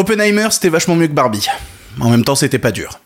Oppenheimer, c'était vachement mieux que Barbie. En même temps, c'était pas dur.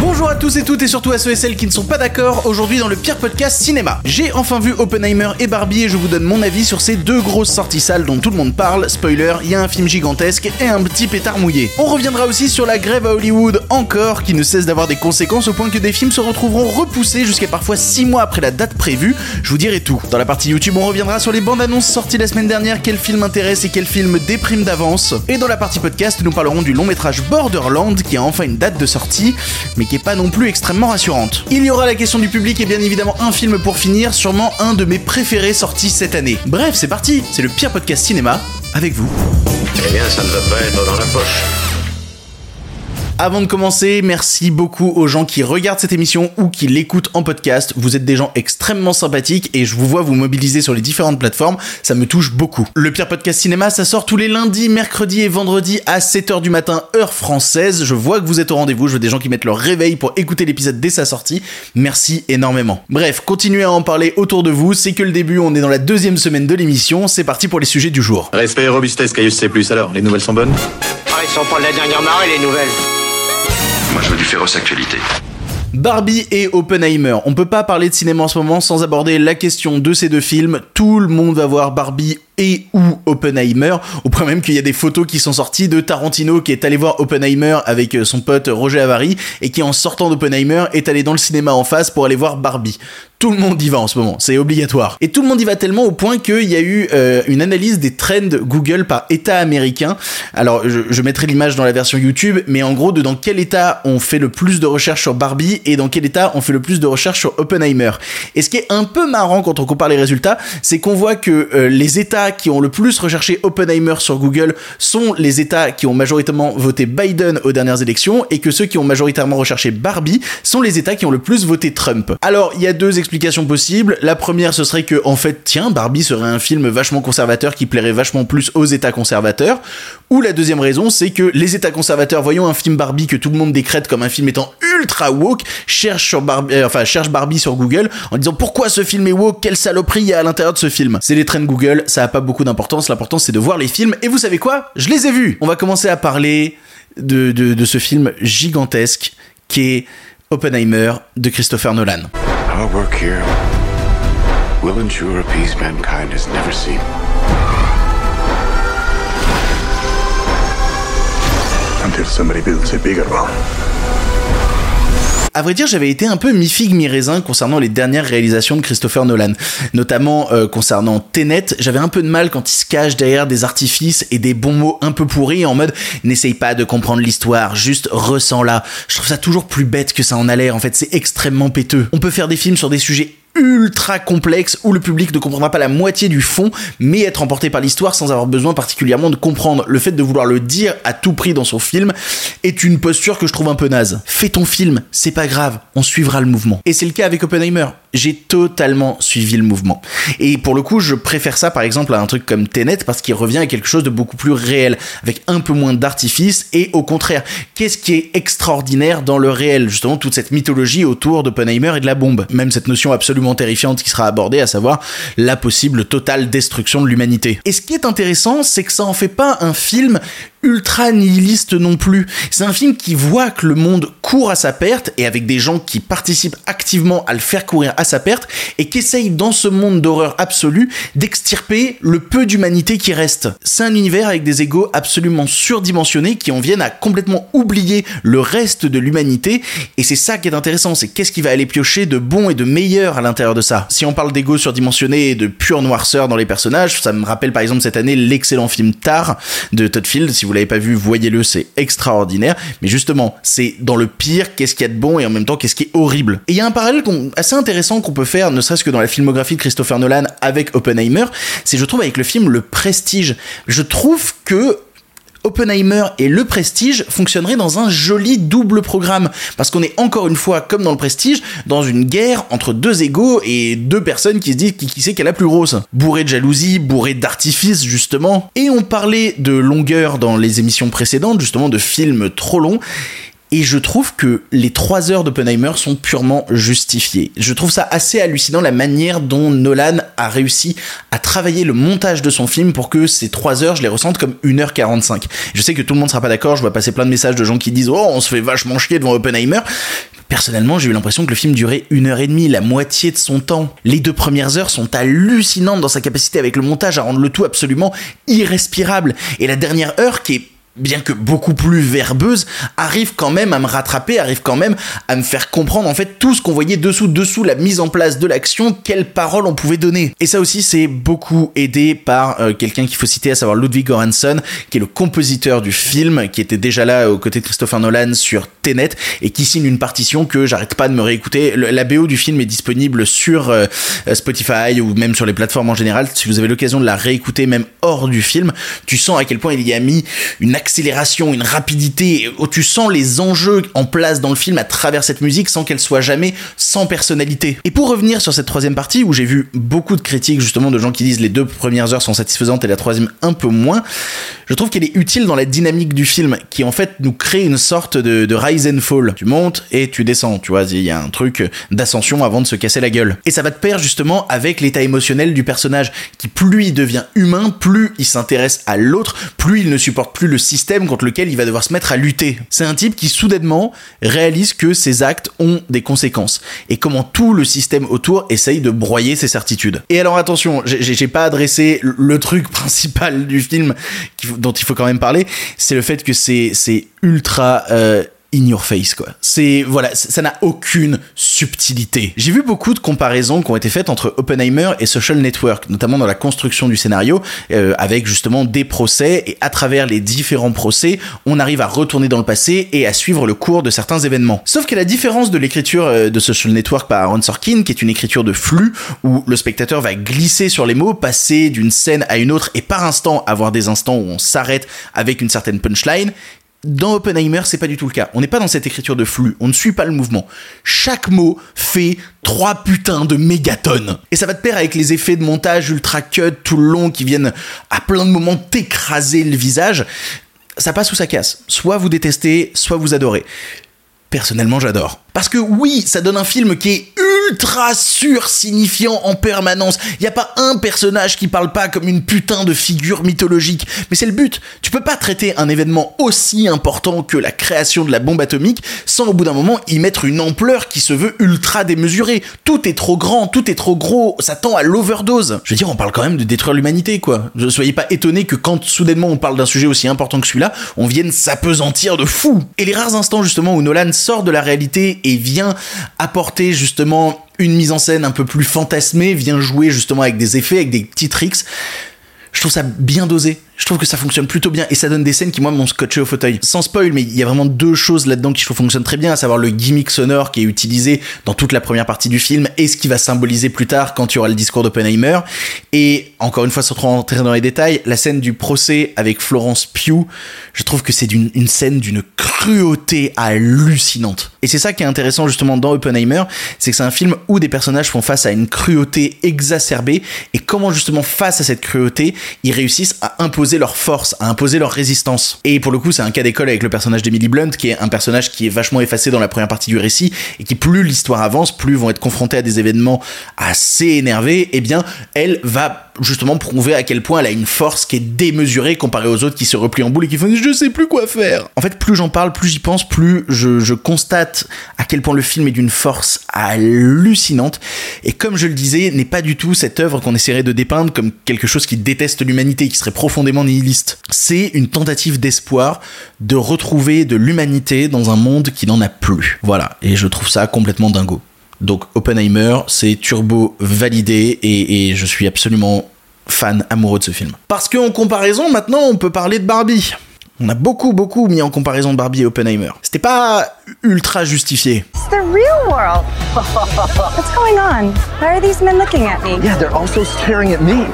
Bonjour à tous et toutes et surtout à ceux et celles qui ne sont pas d'accord aujourd'hui dans le pire podcast cinéma. J'ai enfin vu Oppenheimer et Barbie et je vous donne mon avis sur ces deux grosses sorties salles dont tout le monde parle. Spoiler, il y a un film gigantesque et un petit pétard mouillé. On reviendra aussi sur la grève à Hollywood encore qui ne cesse d'avoir des conséquences au point que des films se retrouveront repoussés jusqu'à parfois 6 mois après la date prévue. Je vous dirai tout. Dans la partie YouTube, on reviendra sur les bandes annonces sorties la semaine dernière, quel film intéresse et quel film déprime d'avance. Et dans la partie podcast, nous parlerons du long métrage Borderland qui a enfin une date de sortie, mais qui pas non plus extrêmement rassurante. Il y aura la question du public et bien évidemment un film pour finir, sûrement un de mes préférés sortis cette année. Bref, c'est parti, c'est le pire podcast cinéma avec vous. Eh bien, ça ne va pas être dans la poche. Avant de commencer, merci beaucoup aux gens qui regardent cette émission ou qui l'écoutent en podcast. Vous êtes des gens extrêmement sympathiques et je vous vois vous mobiliser sur les différentes plateformes. Ça me touche beaucoup. Le pire podcast cinéma, ça sort tous les lundis, mercredis et vendredis à 7h du matin, heure française. Je vois que vous êtes au rendez-vous. Je veux des gens qui mettent leur réveil pour écouter l'épisode dès sa sortie. Merci énormément. Bref, continuez à en parler autour de vous. C'est que le début. On est dans la deuxième semaine de l'émission. C'est parti pour les sujets du jour. Respect et robustesse, Caius C+. Alors, les nouvelles sont bonnes? Ah, ils sont pas de la dernière marée, les nouvelles. Moi, je veux du féroce actualité. Barbie et Oppenheimer. On peut pas parler de cinéma en ce moment sans aborder la question de ces deux films. Tout le monde va voir Barbie et ou Oppenheimer, au point même qu'il y a des photos qui sont sorties de Tarantino qui est allé voir Oppenheimer avec son pote Roger Avary et qui en sortant d'Oppenheimer est allé dans le cinéma en face pour aller voir Barbie. Tout le monde y va en ce moment, c'est obligatoire. Et tout le monde y va tellement au point qu'il y a eu euh, une analyse des trends Google par État américain. Alors je, je mettrai l'image dans la version YouTube, mais en gros de dans quel État on fait le plus de recherches sur Barbie et dans quel État on fait le plus de recherches sur Oppenheimer. Et ce qui est un peu marrant quand on compare les résultats, c'est qu'on voit que euh, les États qui ont le plus recherché Oppenheimer sur Google sont les États qui ont majoritairement voté Biden aux dernières élections et que ceux qui ont majoritairement recherché Barbie sont les États qui ont le plus voté Trump. Alors il y a deux explications possibles. La première ce serait que en fait tiens Barbie serait un film vachement conservateur qui plairait vachement plus aux États conservateurs. Ou la deuxième raison c'est que les États conservateurs voyant un film Barbie que tout le monde décrète comme un film étant ultra woke cherchent Barbie, euh, enfin cherche Barbie sur Google en disant pourquoi ce film est woke, quelle saloperie il y a à l'intérieur de ce film? C'est les trends Google, ça a pas beaucoup d'importance. L'important, c'est de voir les films. Et vous savez quoi? Je les ai vus. On va commencer à parler de, de, de ce film gigantesque qui est Oppenheimer de Christopher Nolan. Our work here will ensure a peace mankind has never seen. Until somebody builds a bigger one. À vrai dire, j'avais été un peu mi-figue, mi-raisin concernant les dernières réalisations de Christopher Nolan. Notamment euh, concernant Tenet, j'avais un peu de mal quand il se cache derrière des artifices et des bons mots un peu pourris en mode n'essaye pas de comprendre l'histoire, juste ressens-la. Je trouve ça toujours plus bête que ça en a l'air, en fait, c'est extrêmement péteux. On peut faire des films sur des sujets ultra complexe où le public ne comprendra pas la moitié du fond, mais être emporté par l'histoire sans avoir besoin particulièrement de comprendre. Le fait de vouloir le dire à tout prix dans son film est une posture que je trouve un peu naze. Fais ton film, c'est pas grave, on suivra le mouvement. Et c'est le cas avec Oppenheimer. J'ai totalement suivi le mouvement. Et pour le coup, je préfère ça par exemple à un truc comme Tenet parce qu'il revient à quelque chose de beaucoup plus réel, avec un peu moins d'artifice et au contraire, qu'est-ce qui est extraordinaire dans le réel? Justement, toute cette mythologie autour d'Oppenheimer et de la bombe. Même cette notion absolument terrifiante qui sera abordée, à savoir la possible totale destruction de l'humanité. Et ce qui est intéressant, c'est que ça en fait pas un film ultra nihiliste non plus. C'est un film qui voit que le monde court à sa perte et avec des gens qui participent activement à le faire courir à sa perte et qui essayent dans ce monde d'horreur absolue d'extirper le peu d'humanité qui reste. C'est un univers avec des égaux absolument surdimensionnés qui en viennent à complètement oublier le reste de l'humanité et c'est ça qui est intéressant, c'est qu'est-ce qui va aller piocher de bon et de meilleur à l'intérieur de ça. Si on parle d'égaux surdimensionnés et de pure noirceur dans les personnages, ça me rappelle par exemple cette année l'excellent film Tar de Todd Field, si vous l'avez pas vu, voyez-le, c'est extraordinaire. Mais justement, c'est dans le pire, qu'est-ce qu'il y a de bon et en même temps qu'est-ce qui est horrible. Et il y a un parallèle assez intéressant qu'on peut faire, ne serait-ce que dans la filmographie de Christopher Nolan avec Oppenheimer, c'est je trouve avec le film Le Prestige. Je trouve que Oppenheimer et Le Prestige fonctionneraient dans un joli double programme. Parce qu'on est encore une fois, comme dans Le Prestige, dans une guerre entre deux égaux et deux personnes qui se disent qui, qui sait qu'elle est la plus grosse. Bourré de jalousie, bourré d'artifice, justement. Et on parlait de longueur dans les émissions précédentes, justement de films trop longs. Et je trouve que les trois heures d'Oppenheimer sont purement justifiées. Je trouve ça assez hallucinant la manière dont Nolan a réussi à travailler le montage de son film pour que ces trois heures, je les ressente comme 1h45. Je sais que tout le monde sera pas d'accord, je vois passer plein de messages de gens qui disent Oh, on se fait vachement chier devant Oppenheimer. Personnellement, j'ai eu l'impression que le film durait une heure et demie, la moitié de son temps. Les deux premières heures sont hallucinantes dans sa capacité avec le montage à rendre le tout absolument irrespirable. Et la dernière heure, qui est bien que beaucoup plus verbeuse, arrive quand même à me rattraper, arrive quand même à me faire comprendre en fait tout ce qu'on voyait dessous, dessous la mise en place de l'action, quelles paroles on pouvait donner. Et ça aussi c'est beaucoup aidé par euh, quelqu'un qu'il faut citer, à savoir Ludwig Göransson, qui est le compositeur du film, qui était déjà là aux côtés de Christopher Nolan sur Tenet, et qui signe une partition que j'arrête pas de me réécouter. La BO du film est disponible sur euh, Spotify ou même sur les plateformes en général. Si vous avez l'occasion de la réécouter même hors du film, tu sens à quel point il y a mis une accélération, une rapidité, où tu sens les enjeux en place dans le film à travers cette musique sans qu'elle soit jamais sans personnalité. Et pour revenir sur cette troisième partie, où j'ai vu beaucoup de critiques justement de gens qui disent les deux premières heures sont satisfaisantes et la troisième un peu moins, je trouve qu'elle est utile dans la dynamique du film, qui en fait nous crée une sorte de, rise and fall. Tu montes et tu descends, tu vois, il y a un truc d'ascension avant de se casser la gueule. Et ça va de pair justement avec l'état émotionnel du personnage, qui plus il devient humain, plus il s'intéresse à l'autre, plus il ne supporte plus le système contre lequel il va devoir se mettre à lutter. C'est un type qui soudainement réalise que ses actes ont des conséquences, et comment tout le système autour essaye de broyer ses certitudes. Et alors attention, j'ai- pas adressé le- truc principal du film dont il faut quand même parler, c'est le fait que c'est c'est ultra euh, in your face quoi. C'est voilà, ça n'a aucune subtilité. J'ai vu beaucoup de comparaisons qui ont été faites entre Oppenheimer et Social Network, notamment dans la construction du scénario, euh, avec justement des procès et à travers les différents procès, on arrive à retourner dans le passé et à suivre le cours de certains événements. Sauf que la différence de l'écriture euh, de Social Network par Aaron Sorkin, qui est une écriture de flux où le spectateur va glisser sur les mots, passer d'une scène à une autre et par instant avoir des instants où on s'arrête avec une certaine punchline, dans Oppenheimer, c'est pas du tout le cas. On n'est pas dans cette écriture de flux. On ne suit pas le mouvement. Chaque mot fait trois putains de mégatonnes. Et ça va de pair avec les effets de montage ultra cut tout le long qui viennent à plein de moments t'écraser le visage. Ça passe ou ça casse. Soit vous détestez, soit vous adorez. Personnellement, j'adore. Parce que oui, ça donne un film qui est ultra sursignifiant en permanence. Il n'y a pas un personnage qui parle pas comme une putain de figure mythologique. Mais c'est le but. Tu peux pas traiter un événement aussi important que la création de la bombe atomique sans au bout d'un moment y mettre une ampleur qui se veut ultra démesurée. Tout est trop grand, tout est trop gros, ça tend à l'overdose. Je veux dire, on parle quand même de détruire l'humanité, quoi. Ne soyez pas étonnés que quand soudainement on parle d'un sujet aussi important que celui-là, on vienne s'apesantir de fou. Et les rares instants justement où Nolan sort de la réalité et vient apporter justement une mise en scène un peu plus fantasmée, vient jouer justement avec des effets, avec des petits tricks, je trouve ça bien dosé. Je trouve que ça fonctionne plutôt bien et ça donne des scènes qui moi m'ont scotché au fauteuil. Sans spoil, mais il y a vraiment deux choses là-dedans qui je trouve fonctionnent très bien, à savoir le gimmick sonore qui est utilisé dans toute la première partie du film et ce qui va symboliser plus tard quand il y aura le discours d'Oppenheimer. Et encore une fois, sans trop rentrer dans les détails, la scène du procès avec Florence Pugh, je trouve que c'est d'une- une scène d'une cruauté hallucinante. Et c'est ça qui est intéressant justement dans Oppenheimer, c'est que c'est un film où des personnages font face à une cruauté exacerbée et comment justement face à cette cruauté, ils réussissent à imposer leur force, à imposer leur résistance. Et pour le coup, c'est un cas d'école avec le personnage d'Emily Blunt, qui est un personnage qui est vachement effacé dans la première partie du récit, et qui plus l'histoire avance, plus vont être confrontés à des événements assez énervés, et bien, elle va justement prouver à quel point elle a une force qui est démesurée comparée aux autres qui se replient en boule et qui font je sais plus quoi faire. En fait, plus j'en parle, plus j'y pense, plus je, je constate à quel point le film est d'une force hallucinante. Et comme je le disais, n'est pas du tout cette œuvre qu'on essaierait de dépeindre comme quelque chose qui déteste l'humanité, qui serait profondément nihiliste. C'est une tentative d'espoir de retrouver de l'humanité dans un monde qui n'en a plus. Voilà. Et je trouve ça complètement dingo. Donc Oppenheimer, c'est turbo validé et, et je suis absolument fan amoureux de ce film. Parce qu'en comparaison, maintenant, on peut parler de Barbie. On a beaucoup, beaucoup mis en comparaison Barbie et Oppenheimer. C'était pas ultra justifié. It's the real world. What's going on? Why are these men looking at me? Yeah, they're also staring at me.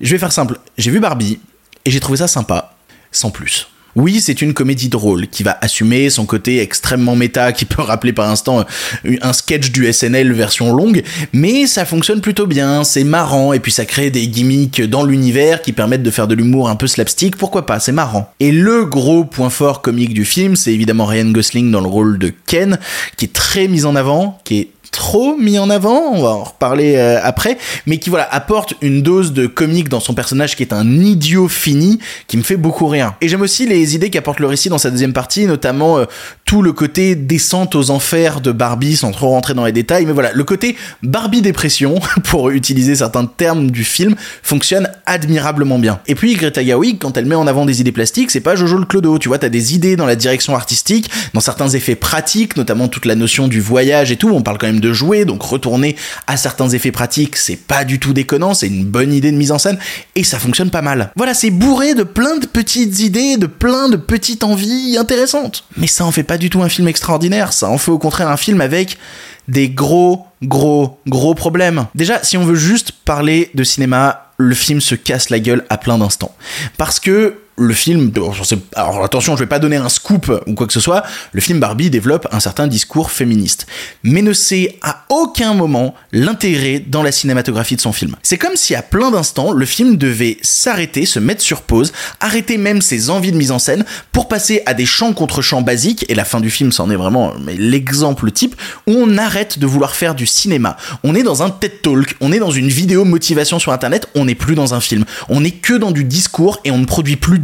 Je vais faire simple. J'ai vu Barbie et j'ai trouvé ça sympa, sans plus. Oui, c'est une comédie drôle qui va assumer son côté extrêmement méta, qui peut rappeler par instant euh, un sketch du SNL version longue, mais ça fonctionne plutôt bien, c'est marrant, et puis ça crée des gimmicks dans l'univers qui permettent de faire de l'humour un peu slapstick, pourquoi pas, c'est marrant. Et le gros point fort comique du film, c'est évidemment Ryan Gosling dans le rôle de Ken, qui est très mis en avant, qui est trop mis en avant, on va en reparler euh, après, mais qui voilà apporte une dose de comique dans son personnage qui est un idiot fini, qui me fait beaucoup rire. Et j'aime aussi les idées qu'apporte le récit dans sa deuxième partie, notamment euh, tout le côté descente aux enfers de Barbie, sans trop rentrer dans les détails, mais voilà, le côté Barbie dépression, pour utiliser certains termes du film, fonctionne admirablement bien. Et puis Greta Gerwig, quand elle met en avant des idées plastiques, c'est pas Jojo le Clodo, tu vois, t'as des idées dans la direction artistique, dans certains effets pratiques, notamment toute la notion du voyage et tout, on parle quand même de jouer, donc retourner à certains effets pratiques, c'est pas du tout déconnant, c'est une bonne idée de mise en scène, et ça fonctionne pas mal. Voilà, c'est bourré de plein de petites idées, de plein de petites envies intéressantes. Mais ça en fait pas du tout un film extraordinaire, ça en fait au contraire un film avec des gros, gros, gros problèmes. Déjà, si on veut juste parler de cinéma, le film se casse la gueule à plein d'instants. Parce que le film, alors attention, je vais pas donner un scoop ou quoi que ce soit, le film Barbie développe un certain discours féministe, mais ne sait à aucun moment l'intégrer dans la cinématographie de son film. C'est comme si à plein d'instants, le film devait s'arrêter, se mettre sur pause, arrêter même ses envies de mise en scène pour passer à des chants contre chants basiques, et la fin du film c'en est vraiment l'exemple type, où on arrête de vouloir faire du cinéma. On est dans un TED Talk, on est dans une vidéo motivation sur internet, on n'est plus dans un film. On n'est que dans du discours et on ne produit plus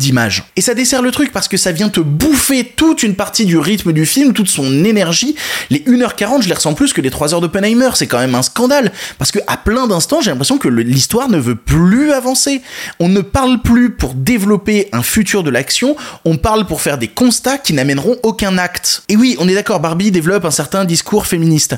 Et ça dessert le truc parce que ça vient te bouffer toute une partie du rythme du film, toute son énergie. Les 1h40, je les ressens plus que les 3 heures d'Oppenheimer. C'est quand même un scandale. Parce que à plein d'instants, j'ai l'impression que l'histoire ne veut plus avancer. On ne parle plus pour développer un futur de l'action, on parle pour faire des constats qui n'amèneront aucun acte. Et oui, on est d'accord, Barbie développe un certain discours féministe.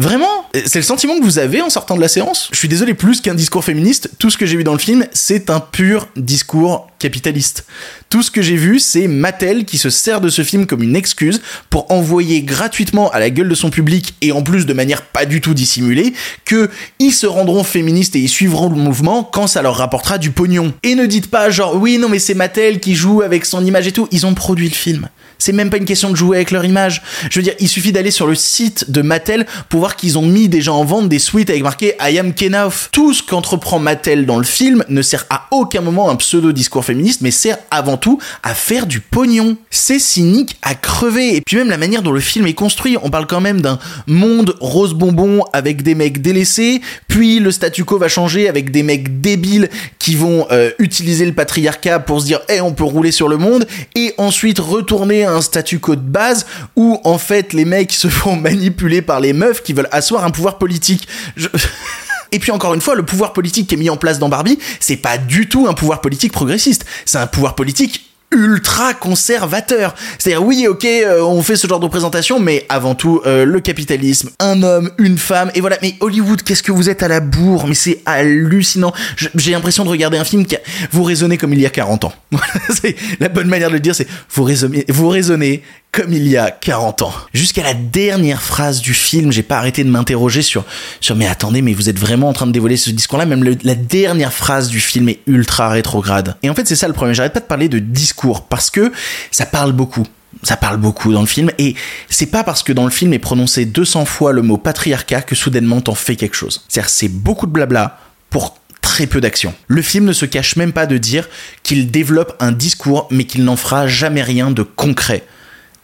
Vraiment C'est le sentiment que vous avez en sortant de la séance Je suis désolé, plus qu'un discours féministe, tout ce que j'ai vu dans le film, c'est un pur discours capitaliste. Tout ce que j'ai vu, c'est Mattel qui se sert de ce film comme une excuse pour envoyer gratuitement à la gueule de son public, et en plus de manière pas du tout dissimulée, que ils se rendront féministes et ils suivront le mouvement quand ça leur rapportera du pognon. Et ne dites pas genre, oui, non mais c'est Mattel qui joue avec son image et tout, ils ont produit le film. C'est même pas une question de jouer avec leur image. Je veux dire, il suffit d'aller sur le site de Mattel pour voir qu'ils ont mis déjà en vente des suites avec marqué I am Kenauf. Tout ce qu'entreprend Mattel dans le film ne sert à aucun moment à un pseudo discours féministe, mais sert avant tout à faire du pognon. C'est cynique à crever. Et puis même la manière dont le film est construit, on parle quand même d'un monde rose bonbon avec des mecs délaissés, puis le statu quo va changer avec des mecs débiles qui vont euh, utiliser le patriarcat pour se dire, eh, on peut rouler sur le monde, et ensuite retourner un statu quo de base où en fait les mecs se font manipuler par les meufs veulent asseoir un pouvoir politique. Et puis encore une fois, le pouvoir politique qui est mis en place dans Barbie, c'est pas du tout un pouvoir politique progressiste, c'est un pouvoir politique ultra conservateur. C'est-à-dire oui, ok, euh, on fait ce genre de représentation, mais avant tout euh, le capitalisme, un homme, une femme, et voilà. Mais Hollywood, qu'est-ce que vous êtes à la bourre? Mais c'est hallucinant. J'ai l'impression de regarder un film qui a... vous raisonnez comme il y a 40 ans. la bonne manière de le dire, c'est vous raisonnez, vous raisonnez comme il y a 40 ans. Jusqu'à la dernière phrase du film, j'ai pas arrêté de m'interroger sur, mais attendez, mais vous êtes vraiment en train de dévoiler ce discours-là. Même la dernière phrase du film est ultra rétrograde. Et en fait, c'est ça le problème. J'arrête pas de parler de discours parce que ça parle beaucoup. Ça parle beaucoup dans le film et c'est pas parce que dans le film est prononcé 200 fois le mot patriarcat que soudainement t'en fais quelque chose. C'est-à-dire c'est beaucoup de blabla pour très peu d'action. Le film ne se cache même pas de dire qu'il développe un discours mais qu'il n'en fera jamais rien de concret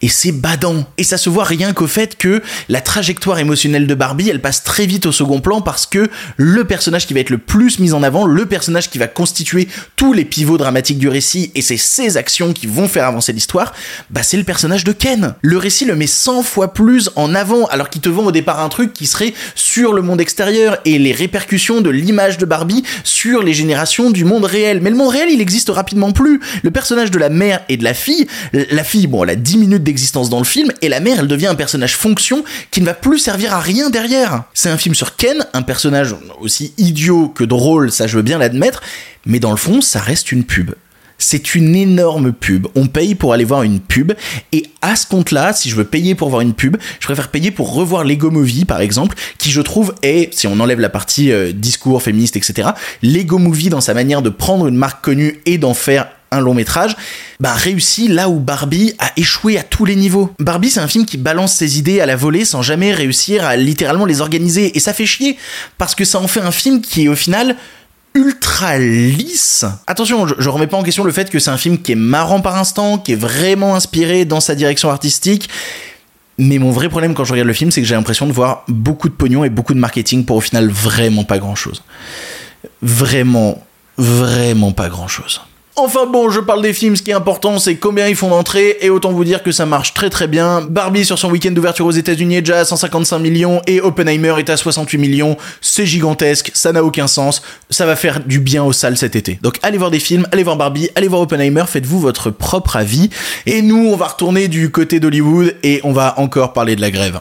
et c'est badant. Et ça se voit rien qu'au fait que la trajectoire émotionnelle de Barbie, elle passe très vite au second plan parce que le personnage qui va être le plus mis en avant, le personnage qui va constituer tous les pivots dramatiques du récit, et c'est ses actions qui vont faire avancer l'histoire, bah c'est le personnage de Ken. Le récit le met 100 fois plus en avant, alors qu'il te vend au départ un truc qui serait sur le monde extérieur et les répercussions de l'image de Barbie sur les générations du monde réel. Mais le monde réel, il existe rapidement plus. Le personnage de la mère et de la fille, la fille, bon, elle a 10 minutes d'existence dans le film, et la mère, elle devient un personnage fonction qui ne va plus servir à rien derrière. C'est un film sur Ken, un personnage aussi idiot que drôle, ça je veux bien l'admettre, mais dans le fond, ça reste une pub. C'est une énorme pub. On paye pour aller voir une pub. Et à ce compte-là, si je veux payer pour voir une pub, je préfère payer pour revoir Lego Movie, par exemple, qui je trouve est, si on enlève la partie euh, discours féministe, etc., Lego Movie dans sa manière de prendre une marque connue et d'en faire un long métrage, bah réussit là où Barbie a échoué à tous les niveaux. Barbie c'est un film qui balance ses idées à la volée sans jamais réussir à littéralement les organiser et ça fait chier parce que ça en fait un film qui est au final ultra lisse. Attention, je, je remets pas en question le fait que c'est un film qui est marrant par instant, qui est vraiment inspiré dans sa direction artistique. Mais mon vrai problème quand je regarde le film, c'est que j'ai l'impression de voir beaucoup de pognon et beaucoup de marketing pour au final vraiment pas grand chose. Vraiment, vraiment pas grand chose. Enfin bon, je parle des films, ce qui est important, c'est combien ils font d'entrées, et autant vous dire que ça marche très très bien. Barbie sur son week-end d'ouverture aux États-Unis est déjà à 155 millions, et Oppenheimer est à 68 millions. C'est gigantesque, ça n'a aucun sens, ça va faire du bien aux salles cet été. Donc allez voir des films, allez voir Barbie, allez voir Oppenheimer, faites-vous votre propre avis. Et nous, on va retourner du côté d'Hollywood, et on va encore parler de la grève.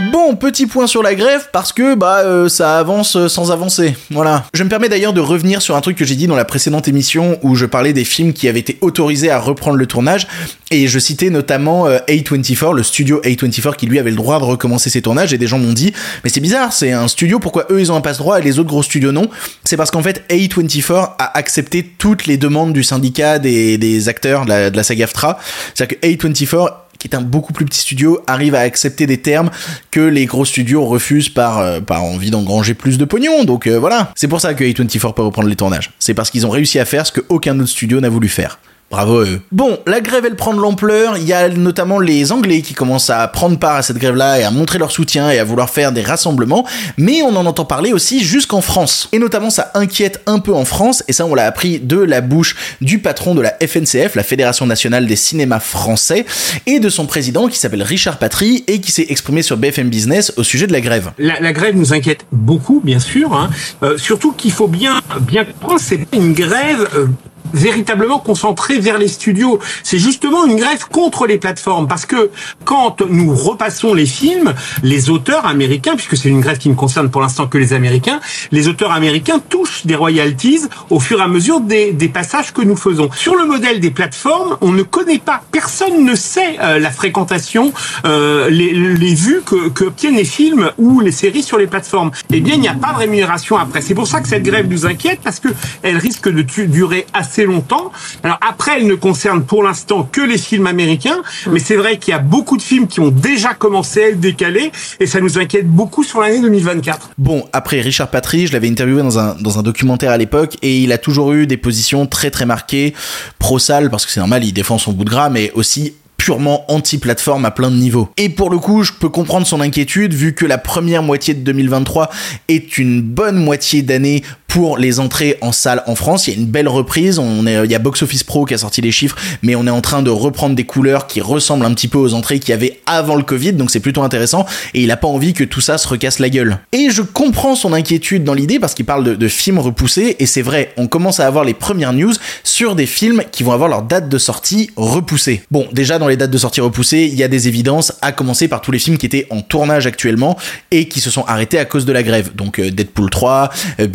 Bon, petit point sur la grève parce que bah euh, ça avance euh, sans avancer. Voilà. Je me permets d'ailleurs de revenir sur un truc que j'ai dit dans la précédente émission où je parlais des films qui avaient été autorisés à reprendre le tournage et je citais notamment euh, A24, le studio A24 qui lui avait le droit de recommencer ses tournages et des gens m'ont dit mais c'est bizarre, c'est un studio pourquoi eux ils ont un passe droit et les autres gros studios non? C'est parce qu'en fait A24 a accepté toutes les demandes du syndicat des, des acteurs de la, de saga AFTRA. C'est-à-dire que A24 qui est un beaucoup plus petit studio, arrive à accepter des termes que les gros studios refusent par, euh, envie d'engranger plus de pognon. Donc euh, voilà, c'est pour ça que A24 peut reprendre les tournages. C'est parce qu'ils ont réussi à faire ce que aucun autre studio n'a voulu faire. Bravo à eux. Bon, la grève elle prend de l'ampleur, il y a notamment les Anglais qui commencent à prendre part à cette grève-là et à montrer leur soutien et à vouloir faire des rassemblements, mais on en entend parler aussi jusqu'en France. Et notamment ça inquiète un peu en France, et ça on l'a appris de la bouche du patron de la FNCF, la Fédération Nationale des Cinémas Français, et de son président qui s'appelle Richard Patry et qui s'est exprimé sur BFM Business au sujet de la grève. La, la grève nous inquiète beaucoup, bien sûr. Hein. Euh, surtout qu'il faut bien bien comprendre, c'est pas une grève euh, véritablement concentrée vers les studios. C'est justement une grève contre les plateformes parce que quand nous repassons les films, les auteurs américains, puisque c'est une grève qui ne concerne pour l'instant que les Américains, les auteurs américains touchent des royalties au fur et à mesure des, des passages que nous faisons. Sur le modèle des plateformes, on ne connaît pas, personne ne sait euh, la fréquentation, euh, les, les vues que, que obtiennent les films ou les séries sur les plateformes. Eh bien, il n'y a pas de rémunération après. C'est pour ça que cette grève nous inquiète parce que elle risque de durer assez longtemps. Alors après, elle ne concerne pour l'instant que les films américains, mais c'est vrai qu'il y a beaucoup de films qui ont déjà commencé à être décalés et ça nous inquiète beaucoup sur l'année 2024. Bon, après Richard Patry, je l'avais interviewé dans un, dans un documentaire à l'époque et il a toujours eu des positions très très marquées, pro-salle, parce que c'est normal, il défend son bout de gras, mais aussi purement anti-plateforme à plein de niveaux. Et pour le coup, je peux comprendre son inquiétude vu que la première moitié de 2023 est une bonne moitié d'année pour les entrées en salle en France. Il y a une belle reprise. Il y a Box Office Pro qui a sorti les chiffres, mais on est en train de reprendre des couleurs qui ressemblent un petit peu aux entrées qu'il y avait avant le Covid, donc c'est plutôt intéressant. Et il a pas envie que tout ça se recasse la gueule. Et je comprends son inquiétude dans l'idée parce qu'il parle de, de films repoussés. Et c'est vrai, on commence à avoir les premières news sur des films qui vont avoir leur date de sortie repoussée. Bon, déjà dans les dates de sortie repoussées, il y a des évidences, à commencer par tous les films qui étaient en tournage actuellement et qui se sont arrêtés à cause de la grève. Donc euh, Deadpool 3, euh,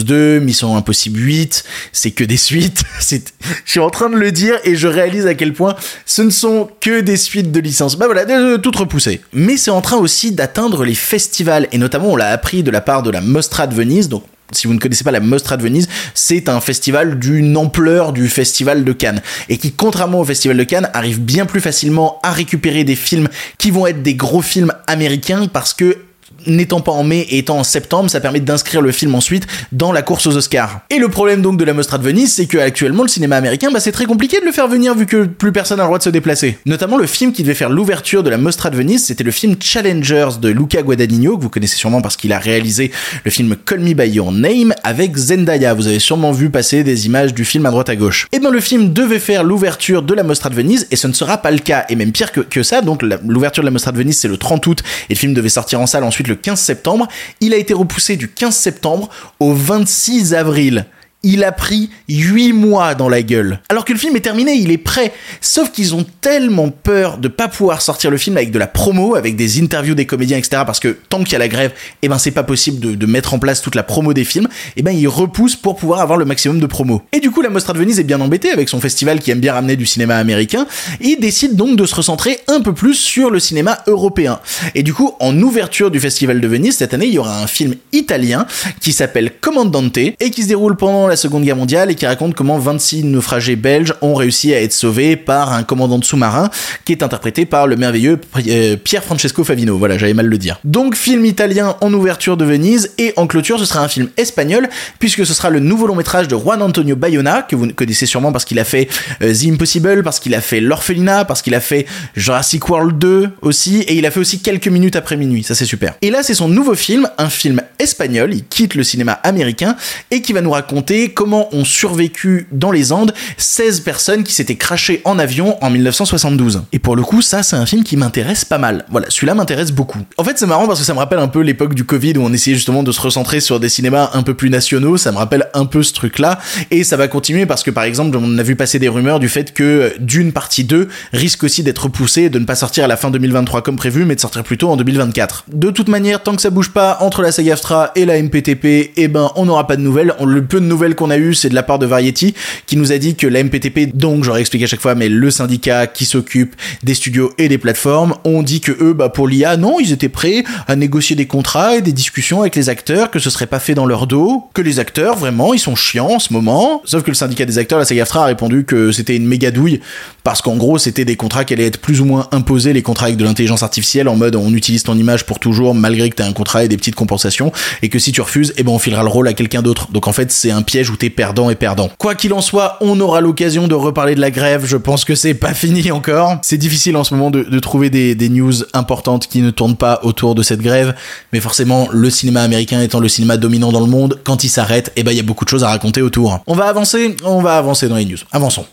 Beetlejuice 2, Mission Impossible 8, c'est que des suites. Je suis en train de le dire et je réalise à quel point ce ne sont que des suites de licences. Bah voilà, euh, toutes repoussées. Mais c'est en train aussi d'atteindre les festivals et notamment on l'a appris de la part de la Mostra de Venise, donc si vous ne connaissez pas la Mostra de Venise, c'est un festival d'une ampleur du festival de Cannes et qui, contrairement au festival de Cannes, arrive bien plus facilement à récupérer des films qui vont être des gros films américains parce que n'étant pas en mai et étant en septembre, ça permet d'inscrire le film ensuite dans la course aux Oscars. Et le problème donc de la Mostra de Venise, c'est que actuellement le cinéma américain, bah, c'est très compliqué de le faire venir vu que plus personne n'a le droit de se déplacer. Notamment le film qui devait faire l'ouverture de la Mostra de Venise, c'était le film Challengers de Luca Guadagnino, que vous connaissez sûrement parce qu'il a réalisé le film Call Me By Your Name avec Zendaya. Vous avez sûrement vu passer des images du film à droite à gauche. Et bien le film devait faire l'ouverture de la Mostra de Venise et ce ne sera pas le cas. Et même pire que, que ça, donc l'ouverture de la Mostra de Venise c'est le 30 août et le film devait sortir en salle ensuite le 15 septembre. Il a été repoussé du 15 septembre au 26 avril. Il a pris 8 mois dans la gueule. Alors que le film est terminé, il est prêt. Sauf qu'ils ont tellement peur de pas pouvoir sortir le film avec de la promo, avec des interviews des comédiens, etc. Parce que tant qu'il y a la grève, eh ben c'est pas possible de, mettre en place toute la promo des films. Eh ben ils repoussent pour pouvoir avoir le maximum de promo. Et du coup, la Mostra de Venise est bien embêtée avec son festival qui aime bien ramener du cinéma américain et décide donc de se recentrer un peu plus sur le cinéma européen. Et du coup, en ouverture du festival de Venise cette année, il y aura un film italien qui s'appelle Commandante et qui se déroule pendant la Seconde Guerre mondiale et qui raconte comment 26 naufragés belges ont réussi à être sauvés par un commandant de sous-marin qui est interprété par le merveilleux euh, Pier Francesco Favino. Voilà, j'avais mal le dire. Donc film italien en ouverture de Venise et en clôture ce sera un film espagnol puisque ce sera le nouveau long métrage de Juan Antonio Bayona que vous connaissez sûrement parce qu'il a fait euh, The Impossible, parce qu'il a fait L'Orphelinat, parce qu'il a fait Jurassic World 2 aussi et il a fait aussi quelques minutes après minuit. Ça c'est super. Et là c'est son nouveau film, un film espagnol. Il quitte le cinéma américain et qui va nous raconter comment ont survécu dans les Andes 16 personnes qui s'étaient crachées en avion en 1972. Et pour le coup, ça, c'est un film qui m'intéresse pas mal. Voilà, celui-là m'intéresse beaucoup. En fait, c'est marrant parce que ça me rappelle un peu l'époque du Covid où on essayait justement de se recentrer sur des cinémas un peu plus nationaux. Ça me rappelle un peu ce truc-là. Et ça va continuer parce que, par exemple, on a vu passer des rumeurs du fait que Dune partie 2 risque aussi d'être repoussée de ne pas sortir à la fin 2023 comme prévu, mais de sortir plutôt en 2024. De toute manière, tant que ça bouge pas entre la saga et la MPTP, eh ben, on n'aura pas de nouvelles. Le peu de nouvelles qu'on a eu, c'est de la part de Variety, qui nous a dit que la MPTP, donc j'aurais expliqué à chaque fois, mais le syndicat qui s'occupe des studios et des plateformes, ont dit que eux, bah, pour l'IA, non, ils étaient prêts à négocier des contrats et des discussions avec les acteurs, que ce serait pas fait dans leur dos, que les acteurs, vraiment, ils sont chiants en ce moment. Sauf que le syndicat des acteurs, la saga AFTRA, a répondu que c'était une méga douille, parce qu'en gros, c'était des contrats qui allaient être plus ou moins imposés, les contrats avec de l'intelligence artificielle, en mode on utilise ton image pour toujours, malgré que tu un contrat et des petites compensations, et que si tu refuses, eh ben on filera le rôle à quelqu'un d'autre. Donc en fait, c'est un piège où t'es perdant et perdant. Quoi qu'il en soit, on aura l'occasion de reparler de la grève. Je pense que c'est pas fini encore. C'est difficile en ce moment de, trouver des, news importantes qui ne tournent pas autour de cette grève. Mais forcément, le cinéma américain étant le cinéma dominant dans le monde, quand il s'arrête, eh ben il y a beaucoup de choses à raconter autour. On va avancer, on va avancer dans les news. Avançons.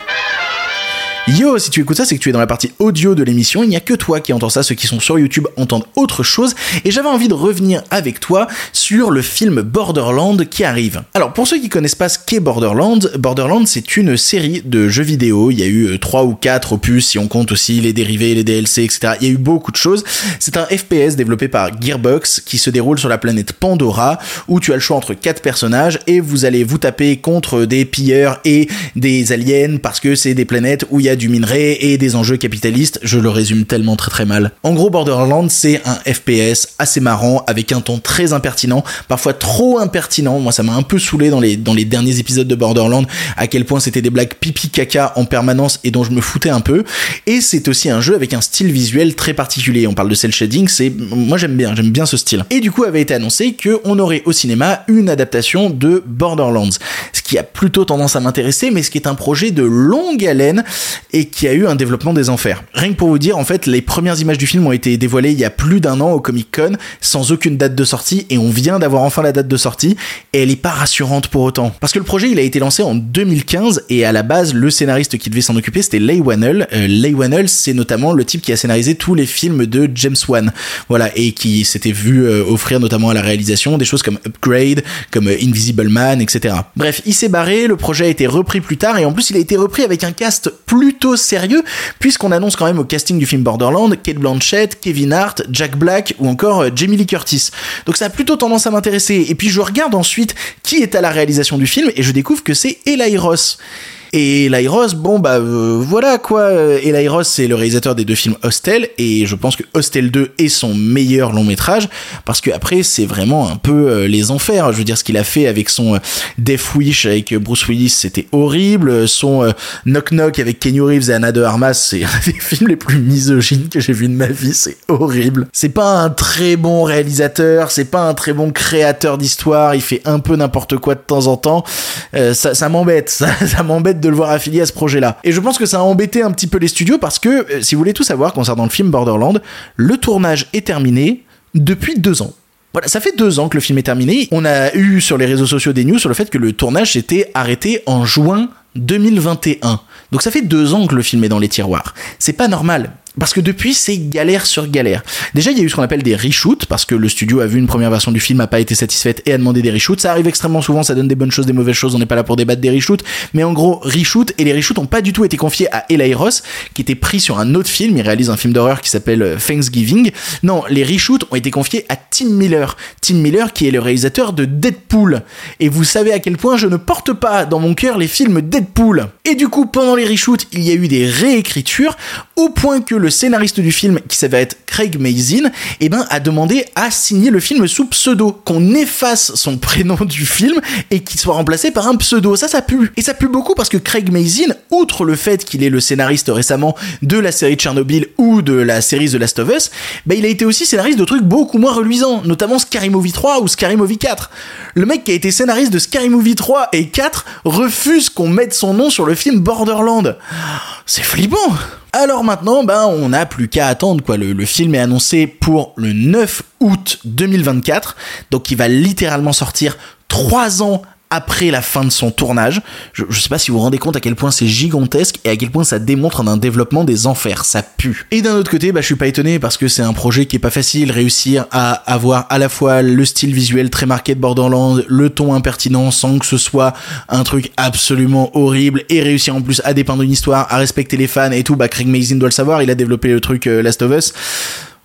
Yo, si tu écoutes ça, c'est que tu es dans la partie audio de l'émission. Il n'y a que toi qui entends ça. Ceux qui sont sur YouTube entendent autre chose. Et j'avais envie de revenir avec toi sur le film Borderland qui arrive. Alors, pour ceux qui connaissent pas ce qu'est Borderland, Borderland, c'est une série de jeux vidéo. Il y a eu 3 euh, ou 4 opus, si on compte aussi les dérivés, les DLC, etc. Il y a eu beaucoup de choses. C'est un FPS développé par Gearbox qui se déroule sur la planète Pandora, où tu as le choix entre quatre personnages et vous allez vous taper contre des pilleurs et des aliens parce que c'est des planètes où il y a du minerai et des enjeux capitalistes, je le résume tellement très très mal. En gros, Borderlands, c'est un FPS assez marrant, avec un ton très impertinent, parfois trop impertinent. Moi, ça m'a un peu saoulé dans les, dans les derniers épisodes de Borderlands, à quel point c'était des blagues pipi caca en permanence et dont je me foutais un peu. Et c'est aussi un jeu avec un style visuel très particulier. On parle de cel shading, c'est, moi j'aime bien, j'aime bien ce style. Et du coup, avait été annoncé qu'on aurait au cinéma une adaptation de Borderlands. Ce qui a plutôt tendance à m'intéresser, mais ce qui est un projet de longue haleine et qui a eu un développement des enfers. Rien que pour vous dire, en fait, les premières images du film ont été dévoilées il y a plus d'un an au Comic Con, sans aucune date de sortie, et on vient d'avoir enfin la date de sortie, et elle est pas rassurante pour autant. Parce que le projet, il a été lancé en 2015, et à la base, le scénariste qui devait s'en occuper, c'était Leigh Whannell. Euh, Leigh Whannell, c'est notamment le type qui a scénarisé tous les films de James Wan. Voilà, et qui s'était vu euh, offrir notamment à la réalisation des choses comme Upgrade, comme euh, Invisible Man, etc. Bref, il s'est barré, le projet a été repris plus tard, et en plus, il a été repris avec un cast plutôt sérieux, puisqu'on annonce quand même au casting du film Borderland Kate Blanchett, Kevin Hart, Jack Black ou encore euh, Jamie Lee Curtis. Donc ça a plutôt tendance à m'intéresser. Et puis je regarde ensuite qui est à la réalisation du film et je découvre que c'est Eli Ross. Et Eli bon bah euh, voilà quoi. Eli Ross c'est le réalisateur des deux films Hostel et je pense que Hostel 2 est son meilleur long métrage parce que après c'est vraiment un peu euh, les enfers. Je veux dire ce qu'il a fait avec son euh, Death Wish avec Bruce Willis c'était horrible. Son Knock Knock avec Kenny Reeves et Anna de Armas c'est un des films les plus misogynes que j'ai vu de ma vie. C'est horrible. C'est pas un très bon réalisateur, c'est pas un très bon créateur d'histoire. Il fait un peu n'importe quoi de temps en temps. ça, ça m'embête, ça m'embête de le voir affilié à ce projet-là. Et je pense que ça a embêté un petit peu les studios parce que, euh, si vous voulez tout savoir concernant le film Borderland, le tournage est terminé depuis deux ans. Voilà, ça fait deux ans que le film est terminé. On a eu sur les réseaux sociaux des news sur le fait que le tournage s'était arrêté en juin 2021. Donc ça fait deux ans que le film est dans les tiroirs. C'est pas normal. Parce que depuis, c'est galère sur galère. Déjà, il y a eu ce qu'on appelle des reshoots, parce que le studio a vu une première version du film, a pas été satisfaite et a demandé des reshoots. Ça arrive extrêmement souvent, ça donne des bonnes choses, des mauvaises choses, on n'est pas là pour débattre des reshoots. Mais en gros, reshoot, et les reshoots ont pas du tout été confiés à Eli Ross, qui était pris sur un autre film, il réalise un film d'horreur qui s'appelle euh, Thanksgiving. Non, les reshoots ont été confiés à Tim Miller. Tim Miller, qui est le réalisateur de Deadpool. Et vous savez à quel point je ne porte pas dans mon cœur les films Deadpool. Et du coup, pendant les reshoots, il y a eu des réécritures, au point que le le scénariste du film, qui s'avère être Craig Mazin, eh ben, a demandé à signer le film sous pseudo, qu'on efface son prénom du film et qu'il soit remplacé par un pseudo. Ça, ça pue. Et ça pue beaucoup parce que Craig Mazin, outre le fait qu'il est le scénariste récemment de la série Tchernobyl ou de la série The Last of Us, bah, il a été aussi scénariste de trucs beaucoup moins reluisants, notamment Scary Movie 3 ou Scary Movie 4. Le mec qui a été scénariste de Scary Movie 3 et 4 refuse qu'on mette son nom sur le film Borderland. C'est flippant. Alors maintenant, ben, on n'a plus qu'à attendre, quoi. Le, film est annoncé pour le 9 août 2024. Donc, il va littéralement sortir trois ans après la fin de son tournage. Je, je sais pas si vous vous rendez compte à quel point c'est gigantesque et à quel point ça démontre un développement des enfers. Ça pue. Et d'un autre côté, bah, je suis pas étonné parce que c'est un projet qui est pas facile. Réussir à avoir à la fois le style visuel très marqué de Borderlands, le ton impertinent sans que ce soit un truc absolument horrible et réussir en plus à dépeindre une histoire, à respecter les fans et tout. Bah, Craig Mazin doit le savoir. Il a développé le truc euh, Last of Us.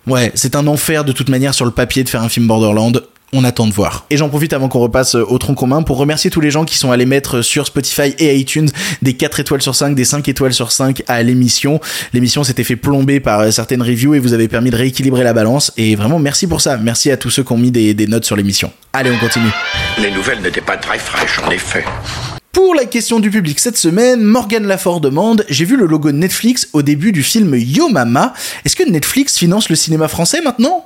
Ouais, c'est un enfer de toute manière sur le papier de faire un film Borderland on attend de voir. Et j'en profite avant qu'on repasse au tronc commun pour remercier tous les gens qui sont allés mettre sur Spotify et iTunes des 4 étoiles sur 5, des 5 étoiles sur 5 à l'émission. L'émission s'était fait plomber par certaines reviews et vous avez permis de rééquilibrer la balance. Et vraiment, merci pour ça. Merci à tous ceux qui ont mis des, des notes sur l'émission. Allez, on continue. Les nouvelles n'étaient pas très fraîches, en effet. Pour la question du public cette semaine, Morgan Lafort demande J'ai vu le logo de Netflix au début du film Yo Mama. Est-ce que Netflix finance le cinéma français maintenant?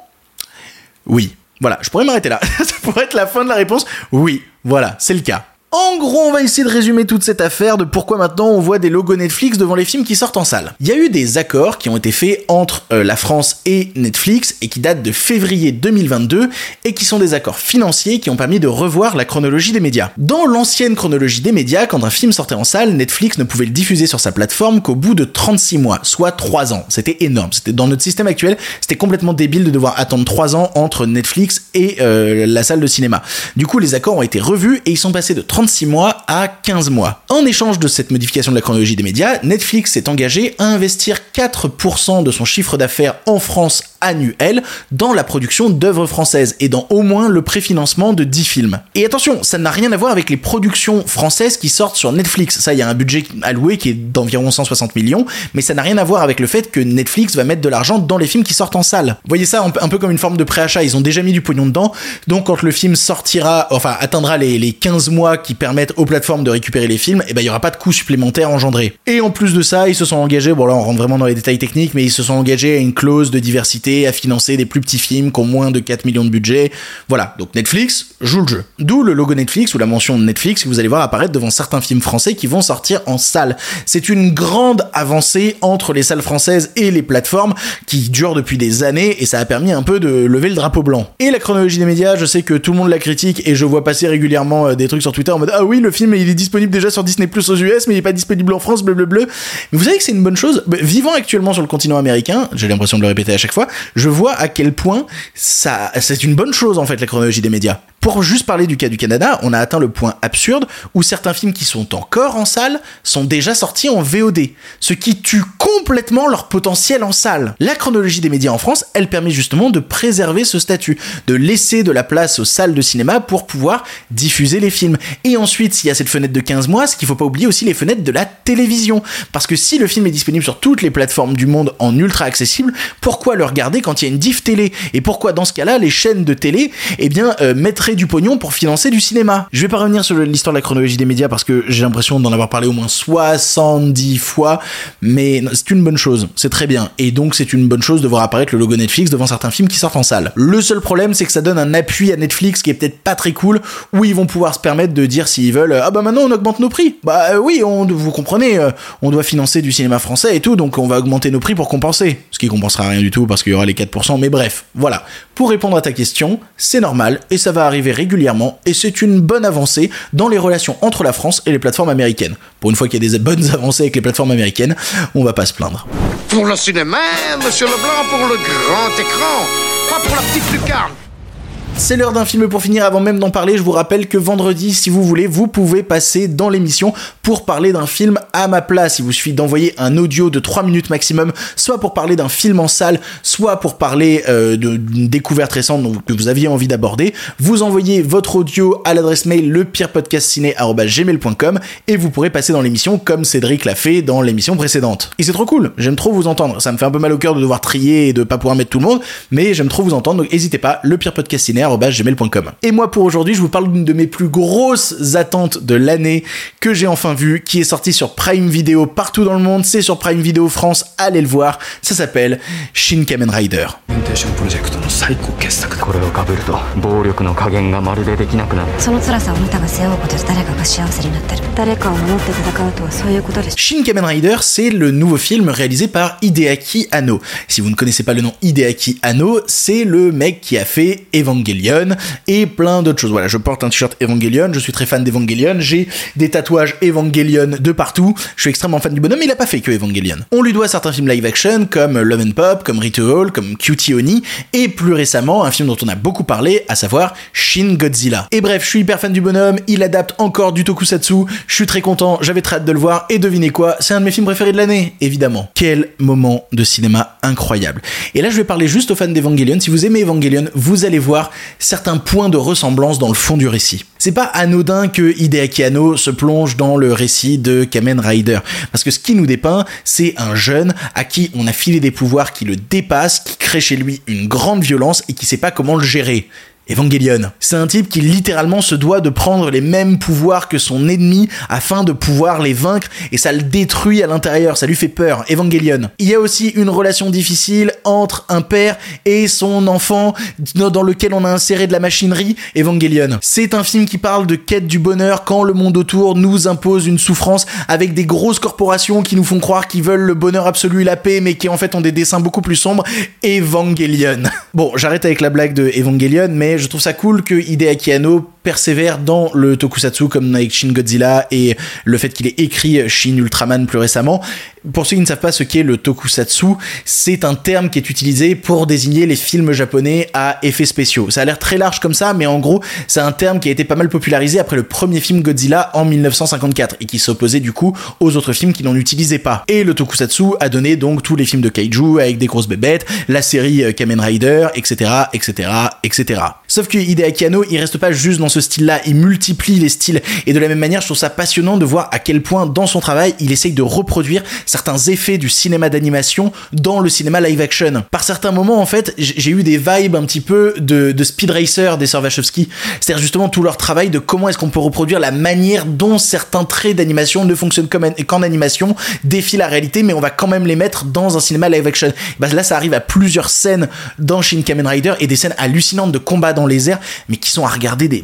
Oui. Voilà, je pourrais m'arrêter là. Ça pourrait être la fin de la réponse. Oui, voilà, c'est le cas. En gros, on va essayer de résumer toute cette affaire de pourquoi maintenant on voit des logos Netflix devant les films qui sortent en salle. Il y a eu des accords qui ont été faits entre euh, la France et Netflix et qui datent de février 2022 et qui sont des accords financiers qui ont permis de revoir la chronologie des médias. Dans l'ancienne chronologie des médias, quand un film sortait en salle, Netflix ne pouvait le diffuser sur sa plateforme qu'au bout de 36 mois, soit 3 ans. C'était énorme. C'était dans notre système actuel, c'était complètement débile de devoir attendre 3 ans entre Netflix et euh, la salle de cinéma. Du coup, les accords ont été revus et ils sont passés de 36 mois à 15 mois. En échange de cette modification de la chronologie des médias, Netflix s'est engagé à investir 4% de son chiffre d'affaires en France annuel dans la production d'œuvres françaises et dans au moins le préfinancement de 10 films. Et attention, ça n'a rien à voir avec les productions françaises qui sortent sur Netflix. Ça, il y a un budget alloué qui est d'environ 160 millions, mais ça n'a rien à voir avec le fait que Netflix va mettre de l'argent dans les films qui sortent en salle. Vous voyez ça un peu comme une forme de préachat, ils ont déjà mis du pognon dedans, donc quand le film sortira, enfin atteindra les, les 15 mois qui permettent aux plateformes de récupérer les films, et ben il y aura pas de coûts supplémentaires engendrés. Et en plus de ça, ils se sont engagés, bon là on rentre vraiment dans les détails techniques, mais ils se sont engagés à une clause de diversité, à financer des plus petits films qui ont moins de 4 millions de budget. Voilà, donc Netflix joue le jeu. D'où le logo Netflix ou la mention de Netflix que vous allez voir apparaître devant certains films français qui vont sortir en salle. C'est une grande avancée entre les salles françaises et les plateformes qui durent depuis des années et ça a permis un peu de lever le drapeau blanc. Et la chronologie des médias, je sais que tout le monde la critique et je vois passer régulièrement des trucs sur Twitter en mode ah oui le film il est disponible déjà sur Disney Plus aux US mais il est pas disponible en France bleu. Mais vous savez que c'est une bonne chose. Vivant actuellement sur le continent américain, j'ai l'impression de le répéter à chaque fois, je vois à quel point ça, c'est une bonne chose en fait la chronologie des médias. Pour juste parler du cas du Canada, on a atteint le point absurde où certains films qui sont encore en salle sont déjà sortis en VOD, ce qui tue complètement leur potentiel en salle. La chronologie des médias en France, elle permet justement de préserver ce statut, de laisser de la place aux salles de cinéma pour pouvoir diffuser les films. Et ensuite, s'il y a cette fenêtre de 15 mois, ce qu'il faut pas oublier aussi les fenêtres de la télévision. Parce que si le film est disponible sur toutes les plateformes du monde en ultra accessible, pourquoi le regarder quand il y a une diff télé? Et pourquoi dans ce cas-là, les chaînes de télé, eh bien, euh, mettraient du pognon pour financer du cinéma? Je vais pas revenir sur l'histoire de la chronologie des médias parce que j'ai l'impression d'en avoir parlé au moins 70 fois, mais c'est une bonne chose, c'est très bien. Et donc c'est une bonne chose de voir apparaître le logo Netflix devant certains films qui sortent en salle. Le seul problème, c'est que ça donne un appui à Netflix qui est peut-être pas très cool, où ils vont pouvoir se permettre de dire s'ils veulent, ah bah maintenant on augmente nos prix. Bah euh, oui, on, vous comprenez, euh, on doit financer du cinéma français et tout, donc on va augmenter nos prix pour compenser. Ce qui compensera rien du tout parce qu'il y aura les 4%, mais bref, voilà. Pour répondre à ta question, c'est normal et ça va arriver régulièrement et c'est une bonne avancée dans les relations entre la France et les plateformes américaines. Pour une fois qu'il y a des bonnes avancées avec les plateformes américaines, on va pas se plaindre. Pour le cinéma, monsieur Leblanc, pour le grand écran, pas pour la petite lucarne. C'est l'heure d'un film pour finir. Avant même d'en parler, je vous rappelle que vendredi, si vous voulez, vous pouvez passer dans l'émission pour parler d'un film à ma place. Il vous suffit d'envoyer un audio de 3 minutes maximum, soit pour parler d'un film en salle, soit pour parler euh, d'une découverte récente que vous aviez envie d'aborder. Vous envoyez votre audio à l'adresse mail lepirepodcastciné.gmail.com et vous pourrez passer dans l'émission comme Cédric l'a fait dans l'émission précédente. Et c'est trop cool, j'aime trop vous entendre. Ça me fait un peu mal au cœur de devoir trier et de pas pouvoir mettre tout le monde, mais j'aime trop vous entendre, donc n'hésitez pas, lepirepodcastciné.gmail.com. Et moi pour aujourd'hui, je vous parle d'une de mes plus grosses attentes de l'année que j'ai enfin vue, qui est sortie sur Prime Video partout dans le monde, c'est sur Prime Video France, allez le voir, ça s'appelle Shin Kamen Rider. これを被ると暴力の加減がまるでできなくなるその辛さをあなたが背負うことで誰かが幸せになってる誰かを守って戦うとはそういうことです Shin Kamen Rider, c'est le nouveau film réalisé par Hideaki Anno. Si vous ne connaissez pas le nom Hideaki Anno, c'est le mec qui a fait Evangelion et plein d'autres choses. Voilà, je porte un t-shirt Evangelion, je suis très fan d'Evangelion, j'ai des tatouages Evangelion de partout, je suis extrêmement fan du bonhomme, mais il a pas fait que Evangelion. On lui doit certains films live action comme Love and Pop, comme Ritual, comme Cutie Oni, et plus récemment un film dont on a beaucoup parlé, à savoir Shin Godzilla. Et bref, je suis hyper fan du bonhomme, il adapte encore du tokusatsu, je suis très content, j'avais très hâte de le voir, et devinez quoi, c'est un de mes films préférés de l'année, évidemment. Quel moment de cinéma incroyable. Et là, je vais parler juste aux fans d'Evangelion. Si vous aimez Evangelion, vous allez voir certains points de ressemblance dans le fond du récit. C'est pas anodin que Hideaki Anno se plonge dans le récit de Kamen Rider. Parce que ce qui nous dépeint, c'est un jeune à qui on a filé des pouvoirs qui le dépassent, qui crée chez lui une grande violence et qui sait pas comment le gérer. Evangelion. C'est un type qui littéralement se doit de prendre les mêmes pouvoirs que son ennemi afin de pouvoir les vaincre et ça le détruit à l'intérieur, ça lui fait peur. Evangelion. Il y a aussi une relation difficile entre un père et son enfant dans lequel on a inséré de la machinerie. Evangelion. C'est un film qui parle de quête du bonheur quand le monde autour nous impose une souffrance avec des grosses corporations qui nous font croire qu'ils veulent le bonheur absolu la paix mais qui en fait ont des dessins beaucoup plus sombres. Evangelion. Bon, j'arrête avec la blague de Evangelion mais je trouve ça cool que Hideaki Anno persévère dans le tokusatsu comme avec Shin Godzilla et le fait qu'il ait écrit Shin Ultraman plus récemment. Pour ceux qui ne savent pas ce qu'est le tokusatsu, c'est un terme qui est utilisé pour désigner les films japonais à effets spéciaux. Ça a l'air très large comme ça, mais en gros, c'est un terme qui a été pas mal popularisé après le premier film Godzilla en 1954 et qui s'opposait du coup aux autres films qui n'en utilisaient pas. Et le tokusatsu a donné donc tous les films de kaiju avec des grosses bébêtes, la série Kamen Rider, etc., etc., etc. Sauf que Hideaki Anno, il reste pas juste dans ce style-là, il multiplie les styles. Et de la même manière, je trouve ça passionnant de voir à quel point, dans son travail, il essaye de reproduire certains effets du cinéma d'animation dans le cinéma live action. Par certains moments, en fait, j'ai eu des vibes un petit peu de, Speed Racer des sœurs. C'est-à-dire justement tout leur travail de comment est-ce qu'on peut reproduire la manière dont certains traits d'animation ne fonctionnent qu'en animation, défient la réalité, mais on va quand même les mettre dans un cinéma live action. Bah, là, ça arrive à plusieurs scènes dans Shin Kamen Rider et des scènes hallucinantes de combat dans les airs, mais qui sont à regarder des,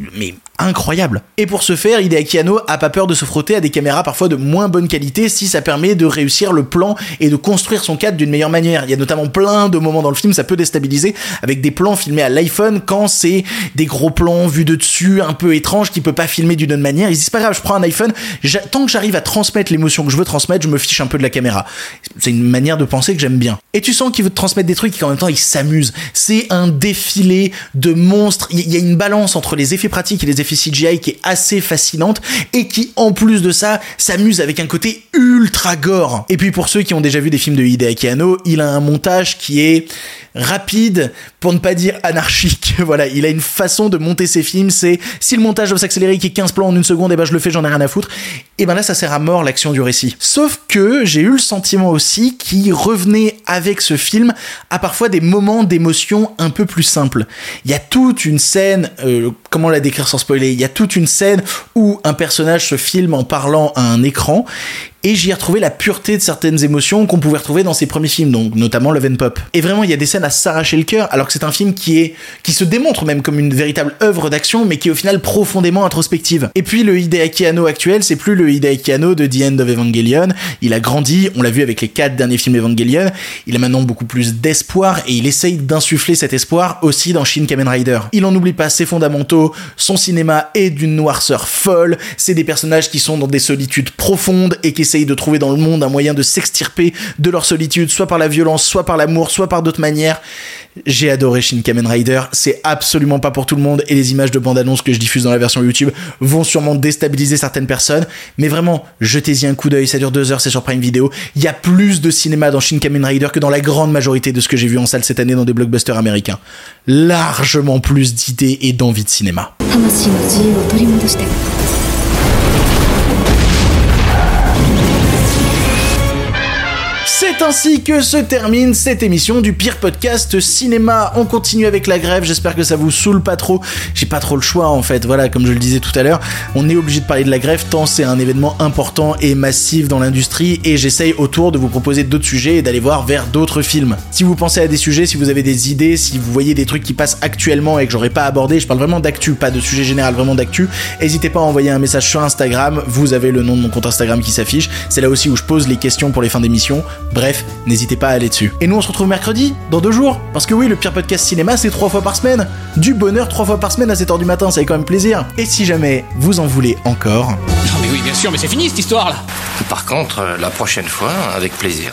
incroyable. Et pour ce faire, Hideaki Anno a pas peur de se frotter à des caméras parfois de moins bonne qualité si ça permet de réussir le plan et de construire son cadre d'une meilleure manière. Il y a notamment plein de moments dans le film, ça peut déstabiliser avec des plans filmés à l'iPhone quand c'est des gros plans vus de dessus, un peu étranges, qui peut pas filmer d'une autre manière. Ils disent pas grave, je prends un iPhone, tant que j'arrive à transmettre l'émotion que je veux transmettre, je me fiche un peu de la caméra. C'est une manière de penser que j'aime bien. Et tu sens qu'il veut te transmettre des trucs et qu'en même temps il s'amuse. C'est un défilé de monstres. Il y a une balance entre les effets pratiques et les effets CGI qui est assez fascinante et qui en plus de ça s'amuse avec un côté ultra gore. Et puis pour ceux qui ont déjà vu des films de Hideaki Anno, il a un montage qui est rapide pour ne pas dire anarchique. voilà, il a une façon de monter ses films, c'est si le montage doit s'accélérer qui est 15 plans en une seconde, et ben je le fais, j'en ai rien à foutre. Et ben là ça sert à mort l'action du récit. Sauf que j'ai eu le sentiment aussi qu'il revenait avec ce film à parfois des moments d'émotion un peu plus simples. Il y a toute une scène, euh, comment la décrire sans spoiler, il y a toute une scène où un personnage se filme en parlant à un écran et j'y ai retrouvé la pureté de certaines émotions qu'on pouvait retrouver dans ses premiers films, donc notamment Love and Pop. Et vraiment, il y a des scènes à s'arracher le cœur, alors que c'est un film qui est qui se démontre même comme une véritable œuvre d'action, mais qui est au final profondément introspective. Et puis le Hideaki Anno actuel, c'est plus le Hideaki Anno de The End of Evangelion. Il a grandi, on l'a vu avec les quatre derniers films Evangelion. Il a maintenant beaucoup plus d'espoir et il essaye d'insuffler cet espoir aussi dans Shin Kamen Rider. Il en oublie pas ses fondamentaux, son cinéma est d'une noirceur folle. C'est des personnages qui sont dans des solitudes profondes et qui de trouver dans le monde un moyen de s'extirper de leur solitude, soit par la violence, soit par l'amour, soit par d'autres manières. J'ai adoré Shin Kamen Rider, c'est absolument pas pour tout le monde et les images de bande-annonce que je diffuse dans la version YouTube vont sûrement déstabiliser certaines personnes, mais vraiment, jetez-y un coup d'œil, ça dure deux heures, c'est sur Prime Video. Il y a plus de cinéma dans Shin Kamen Rider que dans la grande majorité de ce que j'ai vu en salle cette année dans des blockbusters américains. Largement plus d'idées et d'envie de cinéma. C'est ainsi que se termine cette émission du pire podcast cinéma. On continue avec la grève, j'espère que ça vous saoule pas trop. J'ai pas trop le choix en fait, voilà, comme je le disais tout à l'heure, on est obligé de parler de la grève tant c'est un événement important et massif dans l'industrie et j'essaye autour de vous proposer d'autres sujets et d'aller voir vers d'autres films. Si vous pensez à des sujets, si vous avez des idées, si vous voyez des trucs qui passent actuellement et que j'aurais pas abordé, je parle vraiment d'actu, pas de sujet général, vraiment d'actu, n'hésitez pas à envoyer un message sur Instagram, vous avez le nom de mon compte Instagram qui s'affiche, c'est là aussi où je pose les questions pour les fins d'émission. Bref, n'hésitez pas à aller dessus. Et nous, on se retrouve mercredi, dans deux jours. Parce que oui, le pire podcast cinéma, c'est trois fois par semaine. Du bonheur trois fois par semaine à 7h du matin, ça fait quand même plaisir. Et si jamais vous en voulez encore, Non mais oui, bien sûr, mais c'est fini cette histoire là Par contre, euh, la prochaine fois, avec plaisir.